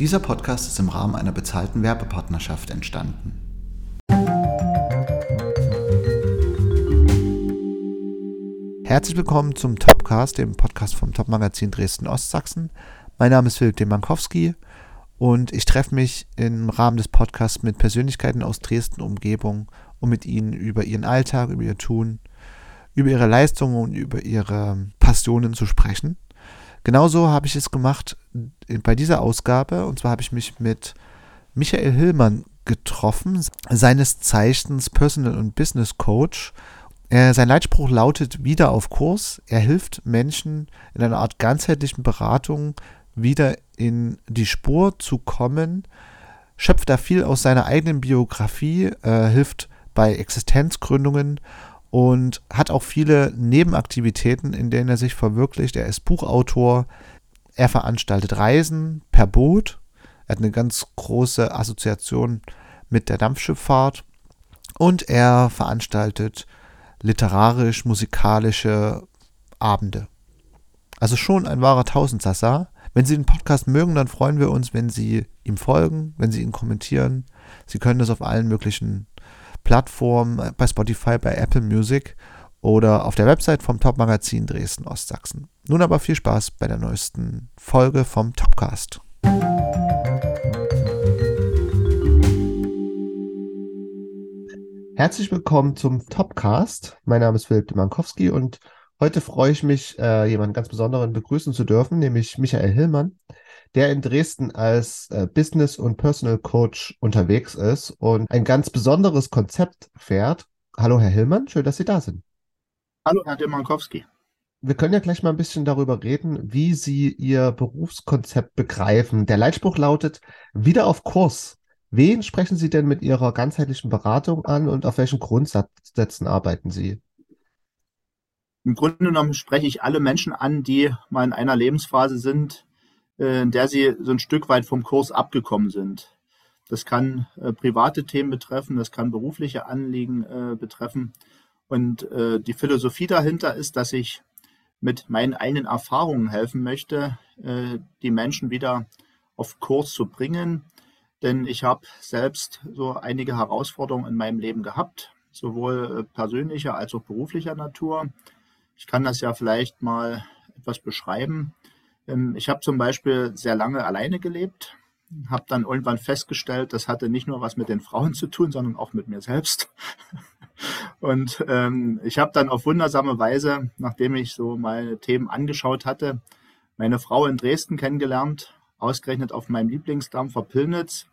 Dieser Podcast ist im Rahmen einer bezahlten Werbepartnerschaft entstanden. Herzlich willkommen zum Topcast, dem Podcast vom Topmagazin Dresden Ostsachsen. Mein Name ist Philipp Demankowski und ich treffe mich im Rahmen des Podcasts mit Persönlichkeiten aus Dresden Umgebung, um mit ihnen über ihren Alltag, über ihr Tun, über ihre Leistungen und über ihre Passionen zu sprechen. Genauso habe ich es gemacht bei dieser Ausgabe. Und zwar habe ich mich mit Michael Hillmann getroffen, seines Zeichens Personal und Business Coach. Er, sein Leitspruch lautet wieder auf Kurs. Er hilft Menschen in einer Art ganzheitlichen Beratung wieder in die Spur zu kommen, schöpft da viel aus seiner eigenen Biografie, äh, hilft bei Existenzgründungen und hat auch viele Nebenaktivitäten, in denen er sich verwirklicht. Er ist Buchautor, er veranstaltet Reisen per Boot, er hat eine ganz große Assoziation mit der Dampfschifffahrt und er veranstaltet literarisch, musikalische Abende. Also schon ein wahrer Tausendsassa. Wenn Sie den Podcast mögen, dann freuen wir uns, wenn Sie ihm folgen, wenn Sie ihn kommentieren. Sie können das auf allen möglichen Plattformen, bei Spotify, bei Apple Music oder auf der Website vom Top-Magazin Dresden Ostsachsen. Nun aber viel Spaß bei der neuesten Folge vom Topcast. Herzlich willkommen zum Topcast. Mein Name ist Philipp Demankowski und heute freue ich mich, äh, jemanden ganz Besonderen begrüßen zu dürfen, nämlich Michael Hillmann der in Dresden als äh, Business- und Personal Coach unterwegs ist und ein ganz besonderes Konzept fährt. Hallo, Herr Hillmann, schön, dass Sie da sind. Hallo, Herr Demankowski. Wir können ja gleich mal ein bisschen darüber reden, wie Sie Ihr Berufskonzept begreifen. Der Leitspruch lautet, wieder auf Kurs. Wen sprechen Sie denn mit Ihrer ganzheitlichen Beratung an und auf welchen Grundsätzen arbeiten Sie? Im Grunde genommen spreche ich alle Menschen an, die mal in einer Lebensphase sind, in der sie so ein Stück weit vom Kurs abgekommen sind. Das kann äh, private Themen betreffen, das kann berufliche Anliegen äh, betreffen. Und äh, die Philosophie dahinter ist, dass ich mit meinen eigenen Erfahrungen helfen möchte, äh, die Menschen wieder auf Kurs zu bringen. Denn ich habe selbst so einige Herausforderungen in meinem Leben gehabt, sowohl äh, persönlicher als auch beruflicher Natur. Ich kann das ja vielleicht mal etwas beschreiben. Ähm, ich habe zum Beispiel sehr lange alleine gelebt, habe dann irgendwann festgestellt, das hatte nicht nur was mit den Frauen zu tun, sondern auch mit mir selbst. Und ähm, ich habe dann auf wundersame Weise, nachdem ich so meine Themen angeschaut hatte, meine Frau in Dresden kennengelernt, ausgerechnet auf meinem Lieblingsdampfer Pillnitz.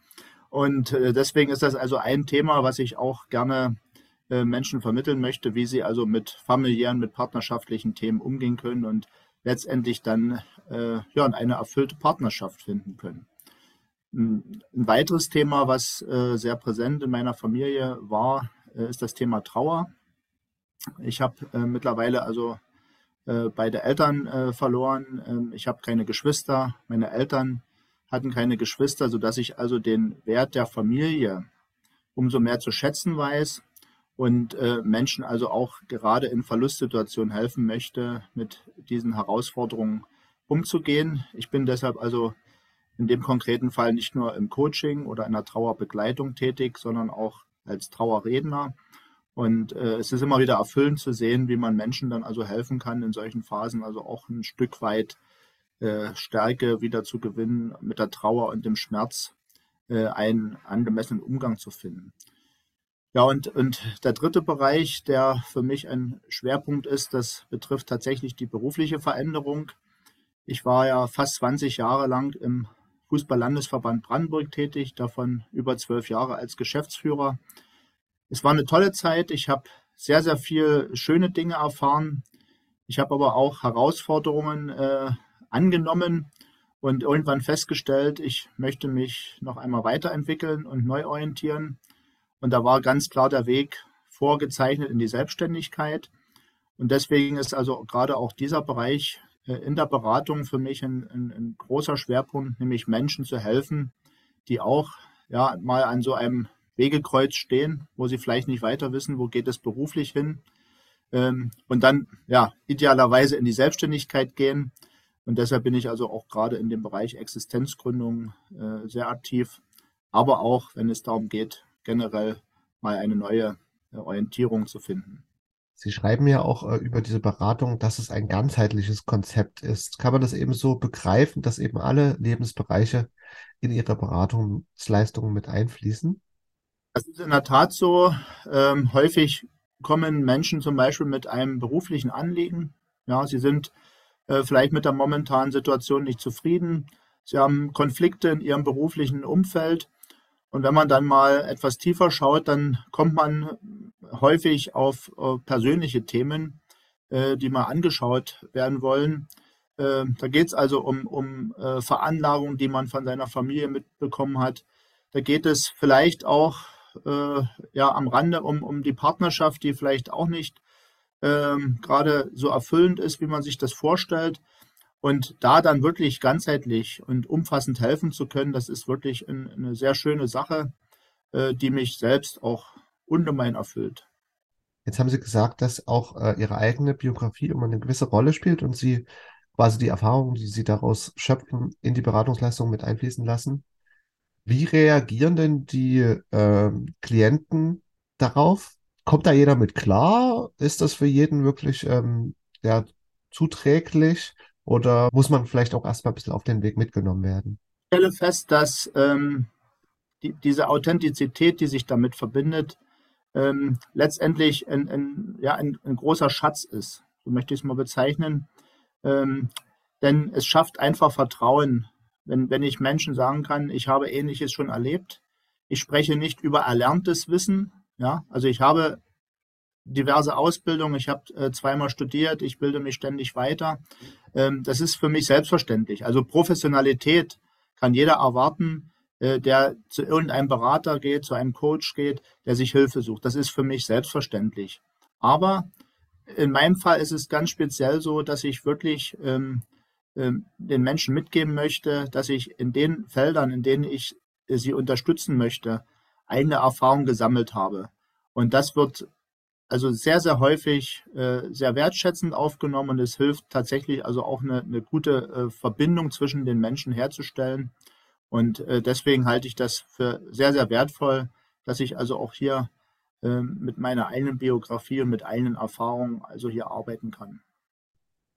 Und äh, deswegen ist das also ein Thema, was ich auch gerne äh, Menschen vermitteln möchte, wie sie also mit familiären, mit partnerschaftlichen Themen umgehen können und letztendlich dann äh, ja, eine erfüllte Partnerschaft finden können. Ein weiteres Thema, was äh, sehr präsent in meiner Familie war, äh, ist das Thema Trauer. Ich habe äh, mittlerweile also äh, beide Eltern äh, verloren. Ähm, ich habe keine Geschwister. Meine Eltern hatten keine Geschwister, sodass ich also den Wert der Familie umso mehr zu schätzen weiß und äh, Menschen also auch gerade in Verlustsituationen helfen möchte, mit diesen Herausforderungen umzugehen. Ich bin deshalb also in dem konkreten Fall nicht nur im Coaching oder in der Trauerbegleitung tätig, sondern auch als Trauerredner. Und äh, es ist immer wieder erfüllend zu sehen, wie man Menschen dann also helfen kann, in solchen Phasen also auch ein Stück weit äh, Stärke wieder zu gewinnen, mit der Trauer und dem Schmerz äh, einen angemessenen Umgang zu finden. Ja, und, und der dritte Bereich, der für mich ein Schwerpunkt ist, das betrifft tatsächlich die berufliche Veränderung. Ich war ja fast 20 Jahre lang im Fußball-Landesverband Brandenburg tätig, davon über zwölf Jahre als Geschäftsführer. Es war eine tolle Zeit. Ich habe sehr, sehr viel schöne Dinge erfahren. Ich habe aber auch Herausforderungen äh, angenommen und irgendwann festgestellt, ich möchte mich noch einmal weiterentwickeln und neu orientieren. Und da war ganz klar der Weg vorgezeichnet in die Selbstständigkeit. Und deswegen ist also gerade auch dieser Bereich äh, in der Beratung für mich ein, ein, ein, großer Schwerpunkt, nämlich Menschen zu helfen, die auch ja, mal an so einem Wegekreuz stehen, wo sie vielleicht nicht weiter wissen, wo geht es beruflich hin. Ähm, und dann ja idealerweise in die Selbstständigkeit gehen. Und deshalb bin ich also auch gerade in dem Bereich Existenzgründung äh, sehr aktiv, aber auch, wenn es darum geht, generell mal eine neue äh, Orientierung zu finden. Sie schreiben ja auch äh, über diese Beratung, dass es ein ganzheitliches Konzept ist. Kann man das eben so begreifen, dass eben alle Lebensbereiche in Ihre Beratungsleistungen mit einfließen? Das ist in der Tat so. Ähm, häufig kommen Menschen zum Beispiel mit einem beruflichen Anliegen. Ja, sie sind äh, vielleicht mit der momentanen Situation nicht zufrieden. Sie haben Konflikte in ihrem beruflichen Umfeld. Und wenn man dann mal etwas tiefer schaut, dann kommt man häufig auf, auf persönliche Themen, äh, die mal angeschaut werden wollen. Äh, da geht es also um, um äh, Veranlagungen, die man von seiner Familie mitbekommen hat. Da geht es vielleicht auch äh, ja, am Rande um, um die Partnerschaft, die vielleicht auch nicht ähm, gerade so erfüllend ist, wie man sich das vorstellt. Und da dann wirklich ganzheitlich und umfassend helfen zu können, das ist wirklich ein, eine sehr schöne Sache, äh, die mich selbst auch ungemein erfüllt. Jetzt haben Sie gesagt, dass auch äh, Ihre eigene Biografie immer eine gewisse Rolle spielt und Sie quasi die Erfahrungen, die Sie daraus schöpfen, in die Beratungsleistung mit einfließen lassen. Wie reagieren denn die äh, Klienten darauf? Kommt da jeder mit klar? Ist das für jeden wirklich ähm, ja, zuträglich? Oder muss man vielleicht auch erstmal ein bisschen auf den Weg mitgenommen werden? Ich stelle fest, dass ähm, die, diese Authentizität, die sich damit verbindet, ähm, letztendlich ein, ein, ja, ein, ein, großer Schatz ist. So möchte ich es mal bezeichnen. Ähm, denn es schafft einfach Vertrauen, wenn, wenn ich Menschen sagen kann, ich habe Ähnliches schon erlebt. Ich spreche nicht über erlerntes Wissen. Ja, also ich habe diverse Ausbildungen, ich habe äh, zweimal studiert, ich bilde mich ständig weiter. Ähm, das ist für mich selbstverständlich. Also Professionalität kann jeder erwarten, äh, der zu irgendeinem Berater geht, zu einem Coach geht, der sich Hilfe sucht. Das ist für mich selbstverständlich. Aber in meinem Fall ist es ganz speziell so, dass ich wirklich ähm, ähm, den Menschen mitgeben möchte, dass ich in den Feldern, in denen ich sie unterstützen möchte, eigene Erfahrung gesammelt habe. Und das wird also sehr, sehr häufig äh, sehr wertschätzend aufgenommen und es hilft tatsächlich also auch eine, eine gute äh, Verbindung zwischen den Menschen herzustellen. Und äh, deswegen halte ich das für sehr, sehr wertvoll, dass ich also auch hier äh, mit meiner eigenen Biografie und mit eigenen Erfahrungen also hier arbeiten kann.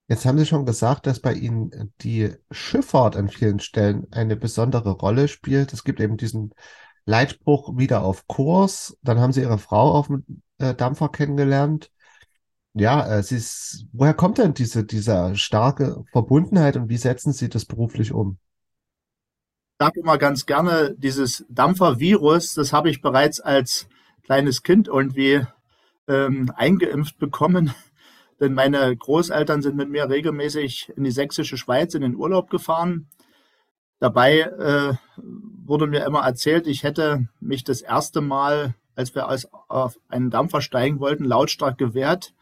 Jetzt haben Sie schon gesagt, dass bei Ihnen die Schifffahrt an vielen Stellen eine besondere Rolle spielt. Es gibt eben diesen Leitspruch wieder auf Kurs. Dann haben Sie Ihre Frau auf dem äh, Dampfer kennengelernt. Ja, äh, sie ist, woher kommt denn diese, diese starke Verbundenheit und wie setzen Sie das beruflich um? Ich sage immer ganz gerne, dieses Dampfervirus, das habe ich bereits als kleines Kind irgendwie ähm, eingeimpft bekommen denn meine Großeltern sind mit mir regelmäßig in die sächsische Schweiz in den Urlaub gefahren. Dabei äh, wurde mir immer erzählt, ich hätte mich das erste Mal, als wir aus, auf einen Dampfer steigen wollten, lautstark gewehrt,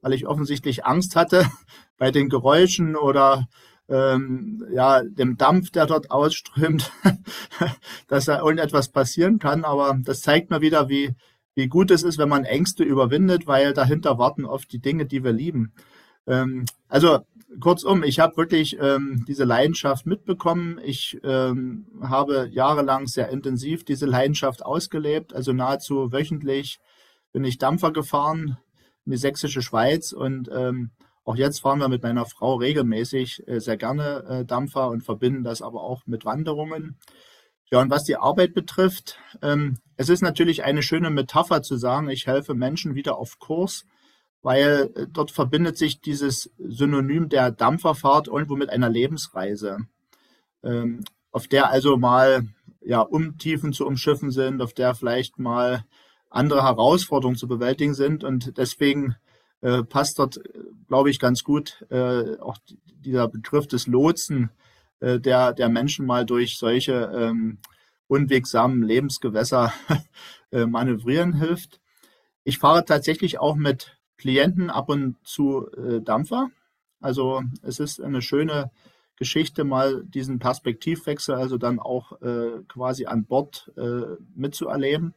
weil ich offensichtlich Angst hatte bei den Geräuschen oder ähm, ja, dem Dampf, der dort ausströmt, dass da irgendetwas passieren kann. Aber das zeigt mir wieder, wie, wie gut es ist, wenn man Ängste überwindet, weil dahinter warten oft die Dinge, die wir lieben. Ähm, also kurzum, ich habe wirklich ähm, diese Leidenschaft mitbekommen. Ich ähm, habe jahrelang sehr intensiv diese Leidenschaft ausgelebt, also nahezu wöchentlich bin ich Dampfer gefahren in die sächsische Schweiz und ähm, auch jetzt fahren wir mit meiner Frau regelmäßig äh, sehr gerne äh, Dampfer und verbinden das aber auch mit Wanderungen. Ja, und was die Arbeit betrifft, ähm, es ist natürlich eine schöne Metapher zu sagen, ich helfe Menschen wieder auf Kurs, weil äh, dort verbindet sich dieses Synonym der Dampferfahrt irgendwo mit einer Lebensreise, ähm, auf der also mal ja, Umtiefen zu umschiffen sind, auf der vielleicht mal andere Herausforderungen zu bewältigen sind. Und deswegen äh, passt dort, glaube ich, ganz gut äh, auch dieser Begriff des Lotsen äh, der, der Menschen mal durch solche ähm, unwegsamen Lebensgewässer äh, manövrieren hilft. Ich fahre tatsächlich auch mit Klienten ab und zu äh, Dampfer. Also es ist eine schöne Geschichte, mal diesen Perspektivwechsel, also dann auch äh, quasi an Bord äh, mitzuerleben.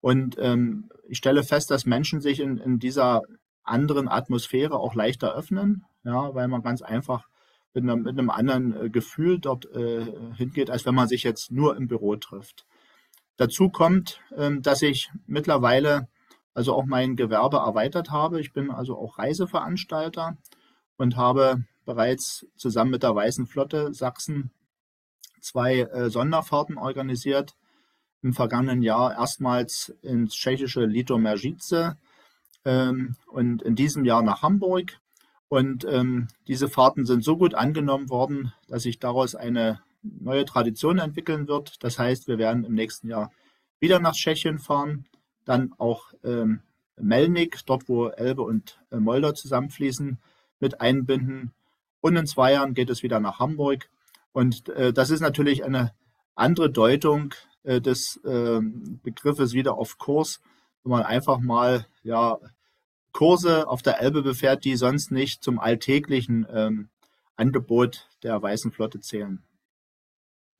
Und ähm, ich stelle fest, dass Menschen sich in, in dieser anderen Atmosphäre auch leichter öffnen, ja, weil man ganz einfach mit einem, mit einem anderen äh, Gefühl dort äh, hingeht, als wenn man sich jetzt nur im Büro trifft. Dazu kommt, ähm, dass ich mittlerweile also auch mein Gewerbe erweitert habe. Ich bin also auch Reiseveranstalter und habe bereits zusammen mit der Weißen Flotte Sachsen zwei äh, Sonderfahrten organisiert. Im vergangenen Jahr erstmals ins tschechische Litomeržice ähm, und in diesem Jahr nach Hamburg. Und ähm, diese Fahrten sind so gut angenommen worden, dass sich daraus eine neue Tradition entwickeln wird. Das heißt, wir werden im nächsten Jahr wieder nach Tschechien fahren dann auch ähm, Melnik, dort wo Elbe und äh, Moldau zusammenfließen, mit einbinden. Und in zwei Jahren geht es wieder nach Hamburg. Und äh, das ist natürlich eine andere Deutung äh, des äh, Begriffes wieder auf Kurs, wenn man einfach mal ja, Kurse auf der Elbe befährt, die sonst nicht zum alltäglichen ähm, Angebot der Weißen Flotte zählen.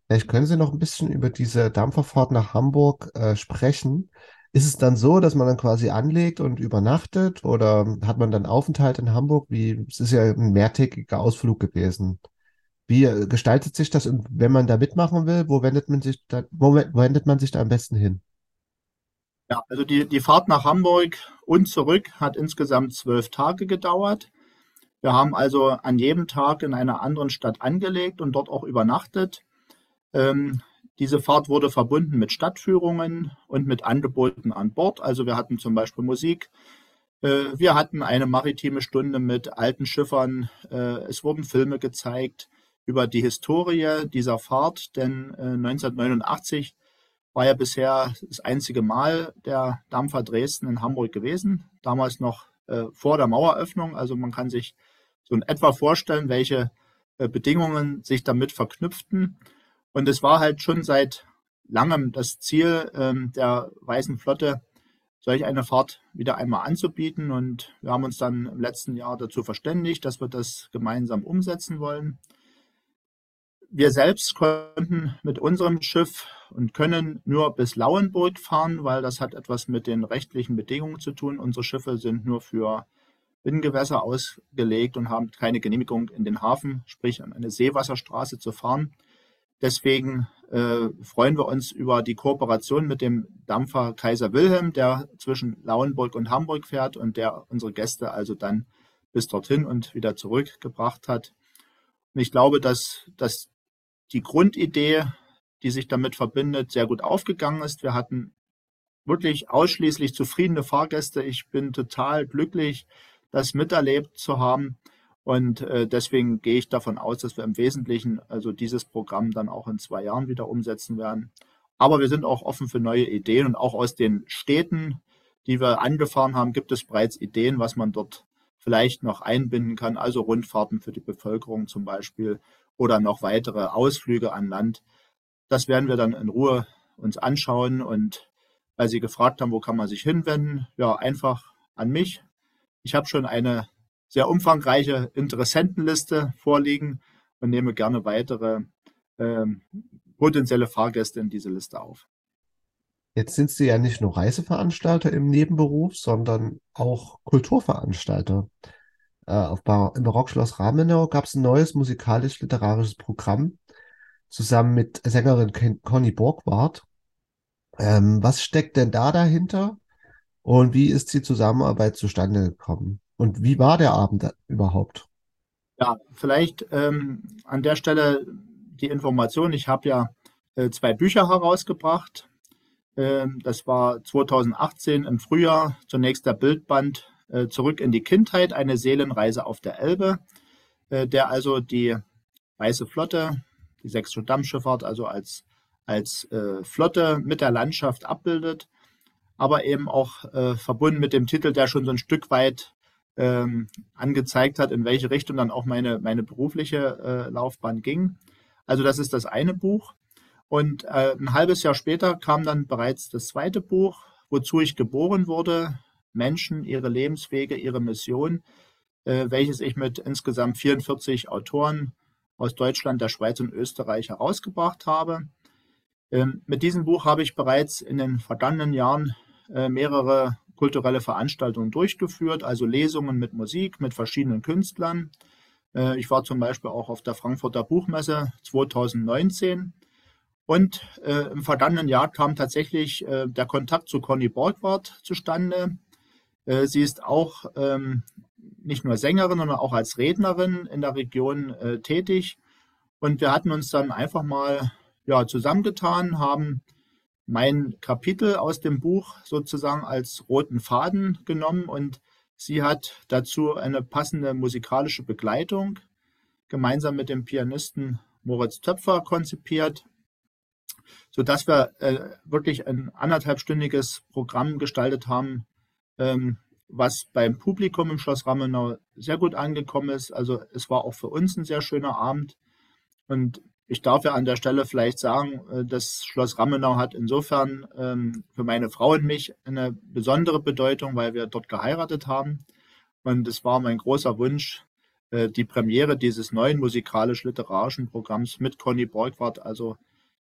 Vielleicht können Sie noch ein bisschen über diese Dampferfahrt nach Hamburg äh, sprechen. Ist es dann so, dass man dann quasi anlegt und übernachtet oder hat man dann Aufenthalt in Hamburg? Wie, es ist ja ein mehrtägiger Ausflug gewesen. Wie äh, gestaltet sich das wenn man da mitmachen will, wo wendet man sich da, wo wendet man sich da am besten hin? Ja, also die, die Fahrt nach Hamburg und zurück hat insgesamt zwölf Tage gedauert. Wir haben also an jedem Tag in einer anderen Stadt angelegt und dort auch übernachtet. Ähm, diese Fahrt wurde verbunden mit Stadtführungen und mit Angeboten an Bord. Also wir hatten zum Beispiel Musik. Äh, wir hatten eine maritime Stunde mit alten Schiffern. Äh, es wurden Filme gezeigt über die Historie dieser Fahrt, denn 1989 äh, war ja bisher das einzige Mal der Dampfer Dresden in Hamburg gewesen. Damals noch vor der Maueröffnung. Also man kann sich so in etwa vorstellen, welche Bedingungen sich damit verknüpften. Und es war halt schon seit langem das Ziel ähm, der Weißen Flotte, solch eine Fahrt wieder einmal anzubieten. Und wir haben uns dann im letzten Jahr dazu verständigt, dass wir das gemeinsam umsetzen wollen. Wir selbst konnten mit unserem Schiff und können nur bis Lauenburg fahren, weil das hat etwas mit den rechtlichen Bedingungen zu tun. Unsere Schiffe sind nur für Binnengewässer ausgelegt und haben keine Genehmigung in den Hafen, sprich an eine Seewasserstraße zu fahren. Deswegen äh, freuen wir uns über die Kooperation mit dem Dampfer Kaiser Wilhelm, der zwischen Lauenburg und Hamburg fährt und der unsere Gäste also dann bis dorthin und wieder zurückgebracht hat. Und ich glaube, dass, dass die Grundidee, die sich damit verbindet, sehr gut aufgegangen ist. Wir hatten wirklich ausschließlich zufriedene Fahrgäste. Ich bin total glücklich, das miterlebt zu haben. Und äh, deswegen gehe ich davon aus, dass wir im Wesentlichen also dieses Programm dann auch in zwei Jahren wieder umsetzen werden. Aber wir sind auch offen für neue Ideen und auch aus den Städten, die wir angefahren haben, gibt es bereits Ideen, was man dort vielleicht noch einbinden kann. Also Rundfahrten für die Bevölkerung zum Beispiel oder noch weitere Ausflüge an Land. Das werden wir dann in Ruhe uns anschauen und weil Sie gefragt haben, wo kann man sich hinwenden, ja, einfach an mich. Ich habe schon eine sehr umfangreiche Interessentenliste vorliegen und nehme gerne weitere ähm, potenzielle Fahrgäste in diese Liste auf. Jetzt sind Sie ja nicht nur Reiseveranstalter im Nebenberuf, sondern auch Kulturveranstalter. Äh, auf Bar Im Barockschloss Ramenau gab es ein neues musikalisch-literarisches Programm zusammen mit Sängerin Ken Conny Borgward. Ähm, was steckt denn da dahinter und wie ist die Zusammenarbeit zustande gekommen? Und wie war der Abend überhaupt? Ja, vielleicht ähm, an der Stelle die Information. Ich habe ja äh, zwei Bücher herausgebracht. Ähm, das war 2018 im Frühjahr. Zunächst der Bildband äh, Zurück in die Kindheit, eine Seelenreise auf der Elbe, äh, der also die Weiße Flotte, die sächsische Dampfschifffahrt, also als, als äh, Flotte mit der Landschaft abbildet, aber eben auch äh, verbunden mit dem Titel, der schon so ein Stück weit ähm, angezeigt hat, in welche Richtung dann auch meine, meine berufliche äh, Laufbahn ging. Also das ist das eine Buch. Und äh, ein halbes Jahr später kam dann bereits das zweite Buch, wozu ich geboren wurde, Menschen, ihre Lebenswege, ihre Mission, äh, welches ich mit insgesamt 44 Autoren aus Deutschland, der Schweiz und Österreich herausgebracht habe. Ähm, mit diesem Buch habe ich bereits in den vergangenen Jahren äh, mehrere kulturelle Veranstaltungen durchgeführt, also Lesungen mit Musik, mit verschiedenen Künstlern. Äh, ich war zum Beispiel auch auf der Frankfurter Buchmesse 2019 und äh, im vergangenen Jahr kam tatsächlich äh, der Kontakt zu Conny Borgward zustande. Äh, sie ist auch ähm, nicht nur Sängerin, sondern auch als Rednerin in der Region äh, tätig. Und wir hatten uns dann einfach mal ja, zusammengetan, haben mein Kapitel aus dem Buch sozusagen als roten Faden genommen und sie hat dazu eine passende musikalische Begleitung gemeinsam mit dem Pianisten Moritz Töpfer konzipiert, sodass wir äh, wirklich ein anderthalbstündiges Programm gestaltet haben, ähm, was beim Publikum im Schloss Ramenau sehr gut angekommen ist. Also es war auch für uns ein sehr schöner Abend. Und ich darf ja an der Stelle vielleicht sagen, äh, das Schloss Ramenau hat insofern ähm, für meine Frau und mich eine besondere Bedeutung, weil wir dort geheiratet haben. Und es war mein großer Wunsch, äh, die Premiere dieses neuen musikalisch-literarischen Programms mit Conny Borgward, also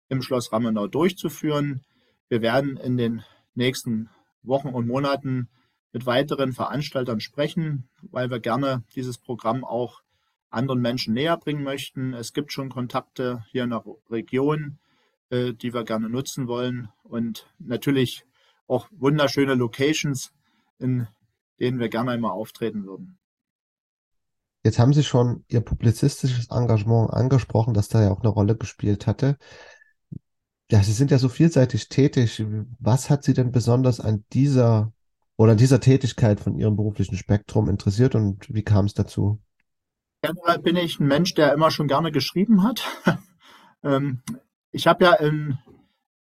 im Schloss Ramenau durchzuführen. Wir werden in den nächsten Wochen und Monaten mit weiteren Veranstaltern sprechen, weil wir gerne dieses Programm auch anderen Menschen näher bringen möchten. Es gibt schon Kontakte hier in der Region, äh, die wir gerne nutzen wollen und natürlich auch wunderschöne Locations, in denen wir gerne einmal auftreten würden. Jetzt haben Sie schon Ihr publizistisches Engagement angesprochen, das da ja auch eine Rolle gespielt hatte. Ja, Sie sind ja so vielseitig tätig. Was hat Sie denn besonders an dieser oder dieser Tätigkeit von Ihrem beruflichen Spektrum interessiert und wie kam es dazu? Generell bin ich ein Mensch, der immer schon gerne geschrieben hat. Ähm, ich habe ja in,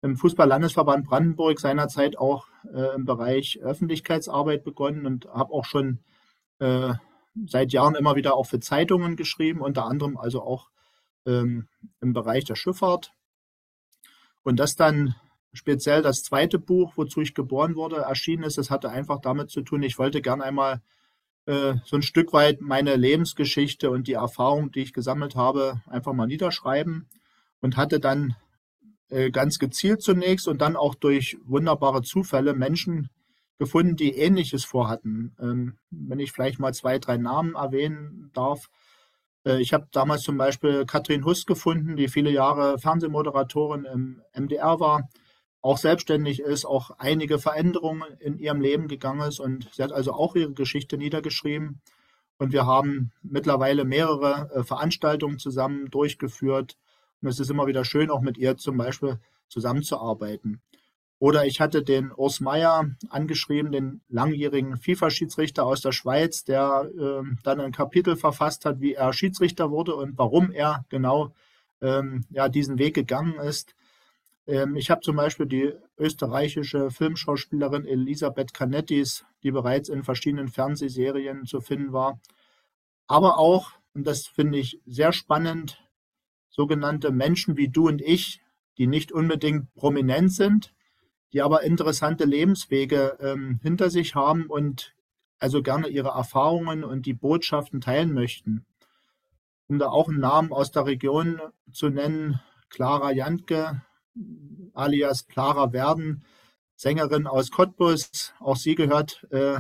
im Fußball-Landesverband Brandenburg seinerzeit auch äh, im Bereich Öffentlichkeitsarbeit begonnen und habe auch schon äh, seit Jahren immer wieder auch für Zeitungen geschrieben, unter anderem also auch ähm, im Bereich der Schifffahrt. Und das dann speziell das zweite Buch, wozu ich geboren wurde, erschienen ist, das hatte einfach damit zu tun, ich wollte gern einmal äh, so ein Stück weit meine Lebensgeschichte und die Erfahrung, die ich gesammelt habe, einfach mal niederschreiben und hatte dann äh, ganz gezielt zunächst und dann auch durch wunderbare Zufälle Menschen gefunden, die Ähnliches vorhatten. Ähm, wenn ich vielleicht mal zwei, drei Namen erwähnen darf. Äh, ich habe damals zum Beispiel Katrin Huss gefunden, die viele Jahre Fernsehmoderatorin im MDR war auch selbstständig ist, auch einige Veränderungen in ihrem Leben gegangen ist und sie hat also auch ihre Geschichte niedergeschrieben. Und wir haben mittlerweile mehrere äh, Veranstaltungen zusammen durchgeführt. Und es ist immer wieder schön, auch mit ihr zum Beispiel zusammenzuarbeiten. Oder ich hatte den Urs Meier angeschrieben, den langjährigen FIFA-Schiedsrichter aus der Schweiz, der äh, dann ein Kapitel verfasst hat, wie er Schiedsrichter wurde und warum er genau ähm, ja, diesen Weg gegangen ist. Ähm, ich habe zum Beispiel die österreichische Filmschauspielerin Elisabeth Canettis, die bereits in verschiedenen Fernsehserien zu finden war. Aber auch, und das finde ich sehr spannend, sogenannte Menschen wie du und ich, die nicht unbedingt prominent sind, die aber interessante Lebenswege ähm, hinter sich haben und also gerne ihre Erfahrungen und die Botschaften teilen möchten. Um da auch einen Namen aus der Region zu nennen, Clara Jantke, alias Clara Werden, Sängerin aus Cottbus. Auch sie gehört äh,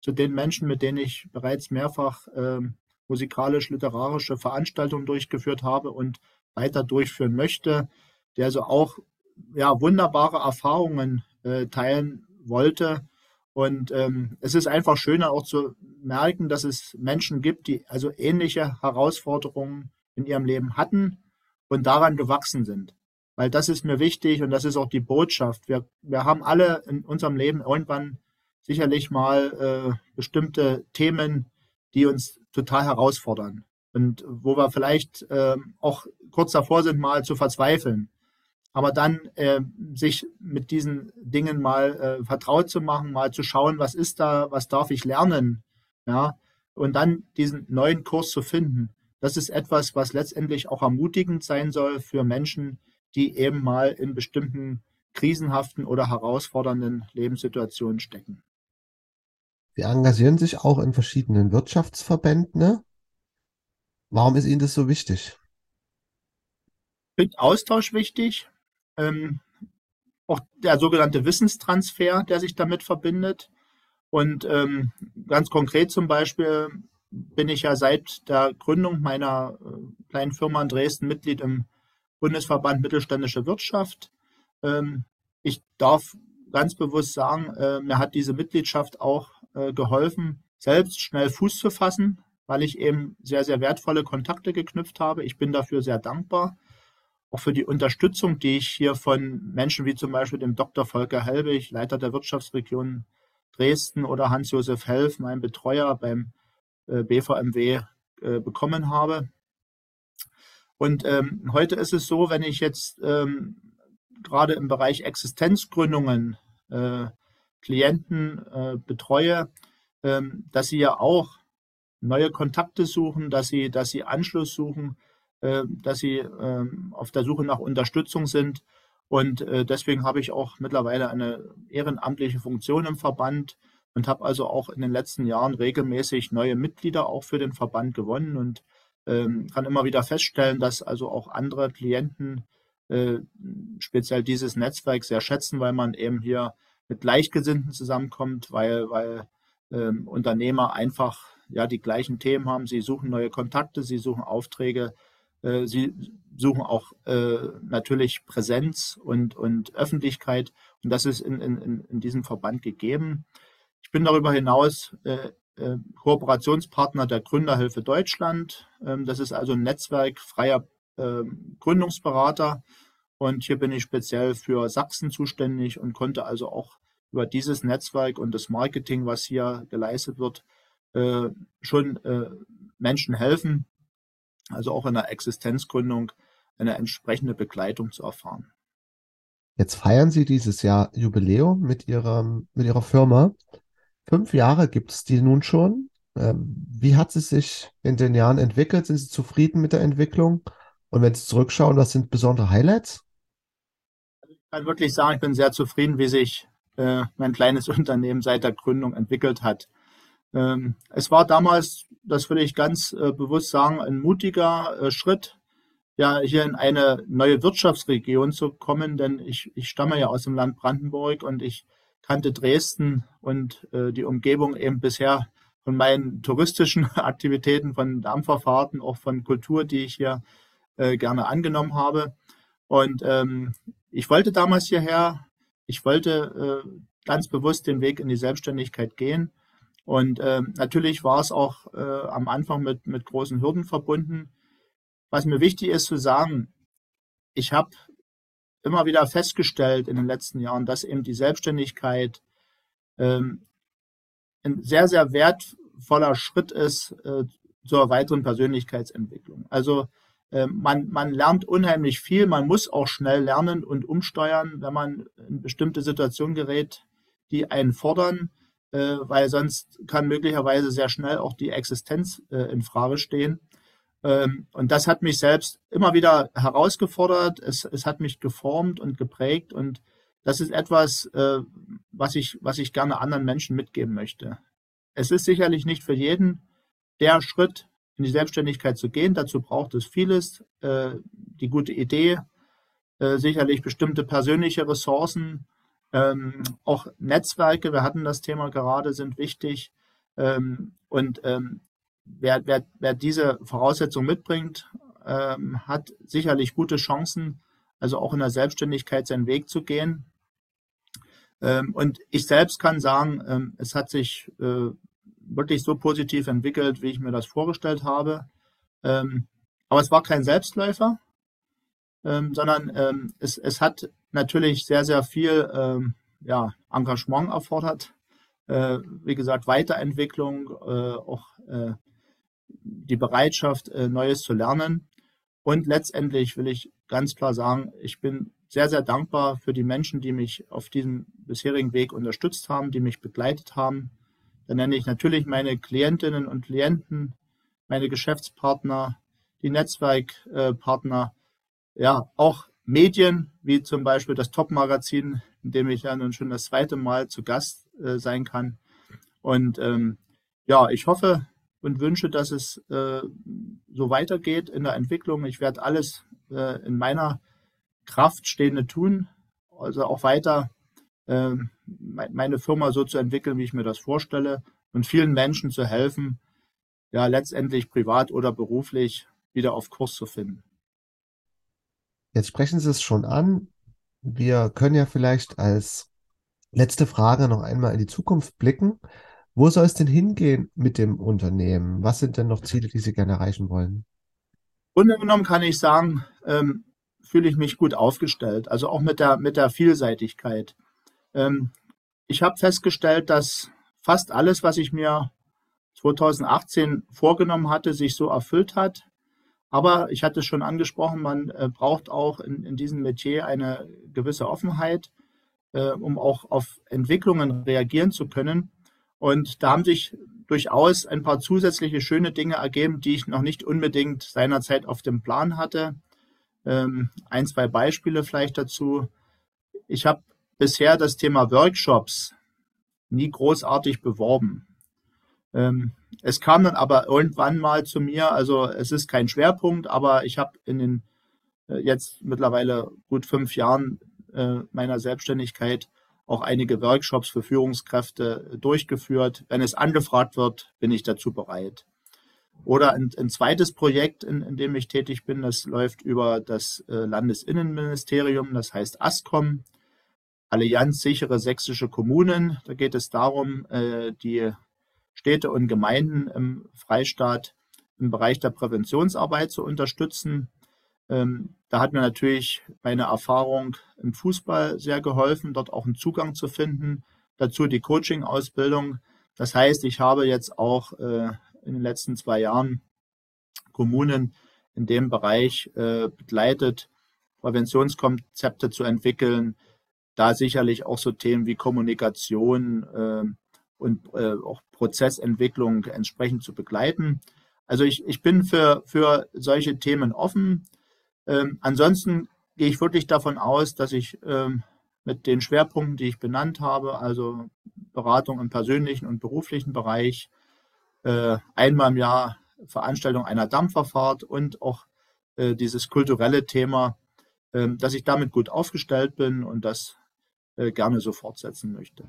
zu den Menschen, mit denen ich bereits mehrfach äh, musikalisch-literarische Veranstaltungen durchgeführt habe und weiter durchführen möchte, der also auch ja, wunderbare Erfahrungen äh, teilen wollte. Und ähm, es ist einfach schöner auch zu merken, dass es Menschen gibt, die also ähnliche Herausforderungen in ihrem Leben hatten und daran gewachsen sind weil das ist mir wichtig und das ist auch die Botschaft. Wir, wir haben alle in unserem Leben irgendwann sicherlich mal äh, bestimmte Themen, die uns total herausfordern und wo wir vielleicht äh, auch kurz davor sind, mal zu verzweifeln. Aber dann äh, sich mit diesen Dingen mal äh, vertraut zu machen, mal zu schauen, was ist da, was darf ich lernen, ja, und dann diesen neuen Kurs zu finden. Das ist etwas, was letztendlich auch ermutigend sein soll für Menschen, die eben mal in bestimmten krisenhaften oder herausfordernden Lebenssituationen stecken. Sie engagieren sich auch in verschiedenen Wirtschaftsverbänden. Ne? Warum ist Ihnen das so wichtig? Ich finde Austausch wichtig. Ähm, auch der sogenannte Wissenstransfer, der sich damit verbindet. Und ähm, ganz konkret zum Beispiel bin ich ja seit der Gründung meiner äh, kleinen Firma in Dresden Mitglied im Bundesverband Mittelständische Wirtschaft. Ähm, ich darf ganz bewusst sagen, äh, mir hat diese Mitgliedschaft auch äh, geholfen, selbst schnell Fuß zu fassen, weil ich eben sehr, sehr wertvolle Kontakte geknüpft habe. Ich bin dafür sehr dankbar. Auch für die Unterstützung, die ich hier von Menschen wie zum Beispiel dem Dr. Volker Helbig, Leiter der Wirtschaftsregion Dresden oder Hans-Josef Helf, mein Betreuer beim äh, BVMW, bekommen habe. Und ähm, heute ist es so, wenn ich jetzt ähm, gerade im Bereich Existenzgründungen äh, Klienten äh, betreue, ähm, dass sie ja auch neue Kontakte suchen, dass sie, dass sie Anschluss suchen, äh, dass sie ähm, auf der Suche nach Unterstützung sind. Und äh, deswegen habe ich auch mittlerweile eine ehrenamtliche Funktion im Verband und habe also auch in den letzten Jahren regelmäßig neue Mitglieder auch für den Verband gewonnen und ähm, kann immer wieder feststellen, dass also auch andere Klienten äh, speziell dieses Netzwerk sehr schätzen, weil man eben hier mit Gleichgesinnten zusammenkommt, weil, weil ähm, Unternehmer einfach ja die gleichen Themen haben. Sie suchen neue Kontakte, sie suchen Aufträge, äh, sie suchen auch äh, natürlich Präsenz und, und Öffentlichkeit. Und das ist in, in, in diesem Verband gegeben. Ich bin darüber hinaus äh, Kooperationspartner der Gründerhilfe Deutschland. Ähm, das ist also ein Netzwerk freier äh, Gründungsberater. Und hier bin ich speziell für Sachsen zuständig und konnte also auch über dieses Netzwerk und das Marketing, was hier geleistet wird, äh, schon äh, Menschen helfen, also auch in der Existenzgründung eine entsprechende Begleitung zu erfahren. Jetzt feiern Sie dieses Jahr Jubiläum mit, Ihrem, mit Ihrer Firma. Fünf Jahre gibt es die nun schon. Ähm, wie hat sie sich in den Jahren entwickelt? Sind Sie zufrieden mit der Entwicklung? Und wenn Sie zurückschauen, was sind besondere Highlights? Ich kann wirklich sagen, ich bin sehr zufrieden, wie sich äh, mein kleines Unternehmen seit der Gründung entwickelt hat. Ähm, es war damals, das will ich ganz äh, bewusst sagen, ein mutiger äh, Schritt, ja, hier in eine neue Wirtschaftsregion zu kommen, denn ich, ich stamme ja aus dem Land Brandenburg und ich kannte Dresden und äh, die Umgebung eben bisher von meinen touristischen Aktivitäten, von Dampferfahrten, auch von Kultur, die ich hier äh, gerne angenommen habe. Und ähm, ich wollte damals hierher, ich wollte äh, ganz bewusst den Weg in die Selbstständigkeit gehen und ähm, natürlich war es auch äh, am Anfang mit, mit großen Hürden verbunden. Was mir wichtig ist zu sagen, ich habe immer wieder festgestellt in den letzten Jahren, dass eben die Selbstständigkeit ähm, ein sehr, sehr wertvoller Schritt ist äh, zur weiteren Persönlichkeitsentwicklung. Also äh, man, man lernt unheimlich viel, man muss auch schnell lernen und umsteuern, wenn man in bestimmte Situationen gerät, die einen fordern äh, weil sonst kann möglicherweise sehr schnell auch die Existenz äh, in Frage stehen. Ähm, und das hat mich selbst immer wieder herausgefordert. Es, es hat mich geformt und geprägt und das ist etwas, äh, was ich, was ich gerne anderen Menschen mitgeben möchte. Es ist sicherlich nicht für jeden der Schritt, in die Selbstständigkeit zu gehen. Dazu braucht es vieles, äh, die gute Idee, äh, sicherlich bestimmte persönliche Ressourcen, ähm, auch Netzwerke, wir hatten das Thema gerade, sind wichtig. Ähm, und wer, wer, wer diese Voraussetzung mitbringt, ähm, hat sicherlich gute Chancen, also auch in der Selbstständigkeit seinen Weg zu gehen. Ähm, und ich selbst kann sagen, ähm, es hat sich äh, wirklich so positiv entwickelt, wie ich mir das vorgestellt habe. Ähm, aber es war kein Selbstläufer, ähm, sondern ähm, es, es hat natürlich sehr, sehr viel ja, Engagement erfordert. Äh, wie gesagt, Weiterentwicklung, äh, auch äh, die Bereitschaft, äh, Neues zu lernen. Und letztendlich will ich ganz klar sagen, ich bin sehr, sehr dankbar für die Menschen, die mich auf diesem bisherigen Weg unterstützt haben, die mich begleitet haben. Da nenne ich natürlich meine Klientinnen und Klienten, meine Geschäftspartner, die Netzwerkpartner, ja, auch Medien, wie zum Beispiel das Top-Magazin, in dem ich ja nun schon das zweite Mal zu Gast äh, sein kann. Und ähm, ja, ich hoffe und wünsche, dass es äh, so weitergeht in der Entwicklung. Ich werde alles äh, in meiner Kraft Stehende tun, also auch weiter äh, meine Firma so zu entwickeln, wie ich mir das vorstelle und vielen Menschen zu helfen, ja letztendlich privat oder beruflich wieder auf Kurs zu finden. Jetzt sprechen Sie es schon an. Wir können ja vielleicht als letzte Frage noch einmal in die Zukunft blicken. Wo soll es denn hingehen mit dem Unternehmen? Was sind denn noch Ziele, die Sie gerne erreichen wollen? Grunde genommen kann ich sagen, ähm, fühle ich mich gut aufgestellt, also auch mit der, mit der Vielseitigkeit. Ähm, ich habe festgestellt, dass fast alles, was ich mir 2018 vorgenommen hatte, sich so erfüllt hat. Aber ich hatte es schon angesprochen, man äh, braucht auch in, in diesem Metier eine gewisse Offenheit, äh, um auch auf Entwicklungen reagieren zu können. Und da haben sich durchaus ein paar zusätzliche schöne Dinge ergeben, die ich noch nicht unbedingt seinerzeit auf dem Plan hatte. Ähm, ein, zwei Beispiele vielleicht dazu. Ich habe bisher das Thema Workshops nie großartig beworben. Ähm, es kam dann aber irgendwann mal zu mir, also es ist kein Schwerpunkt, aber ich habe in den äh, jetzt mittlerweile gut fünf Jahren äh, meiner Selbstständigkeit auch einige Workshops für Führungskräfte durchgeführt. Wenn es angefragt wird, bin ich dazu bereit. Oder ein, ein zweites Projekt, in, in, dem ich tätig bin, das läuft über das äh, Landesinnenministerium, das heißt ASCOM, Allianz sichere sächsische Kommunen. Da geht es darum, äh, die Städte und Gemeinden im Freistaat im Bereich der Präventionsarbeit zu unterstützen. Ähm, da hat mir natürlich meine Erfahrung im Fußball sehr geholfen, dort auch einen Zugang zu finden. Dazu die Coaching-Ausbildung. Das heißt, ich habe jetzt auch äh, in den letzten zwei Jahren Kommunen in dem Bereich äh, begleitet, Präventionskonzepte zu entwickeln. Da sicherlich auch so Themen wie Kommunikation äh, und äh, auch Prozessentwicklung entsprechend zu begleiten. Also ich, ich bin für, für solche Themen offen. Ähm, ansonsten gehe ich wirklich davon aus, dass ich ähm, mit den Schwerpunkten, die ich benannt habe, also Beratung im persönlichen und beruflichen Bereich, äh, einmal im Jahr Veranstaltung einer Dampferfahrt und auch äh, dieses kulturelle Thema, äh, dass ich damit gut aufgestellt bin und das äh, gerne so fortsetzen möchte.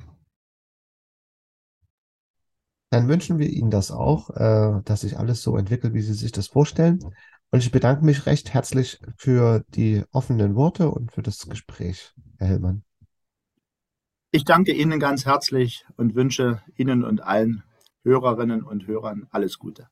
Dann wünschen wir Ihnen das auch, äh, dass sich alles so entwickelt, wie Sie sich das vorstellen. Und ich bedanke mich recht herzlich für die offenen Worte und für das Gespräch, Herr Hellmann. Ich danke Ihnen ganz herzlich und wünsche Ihnen und allen Hörerinnen und Hörern alles Gute.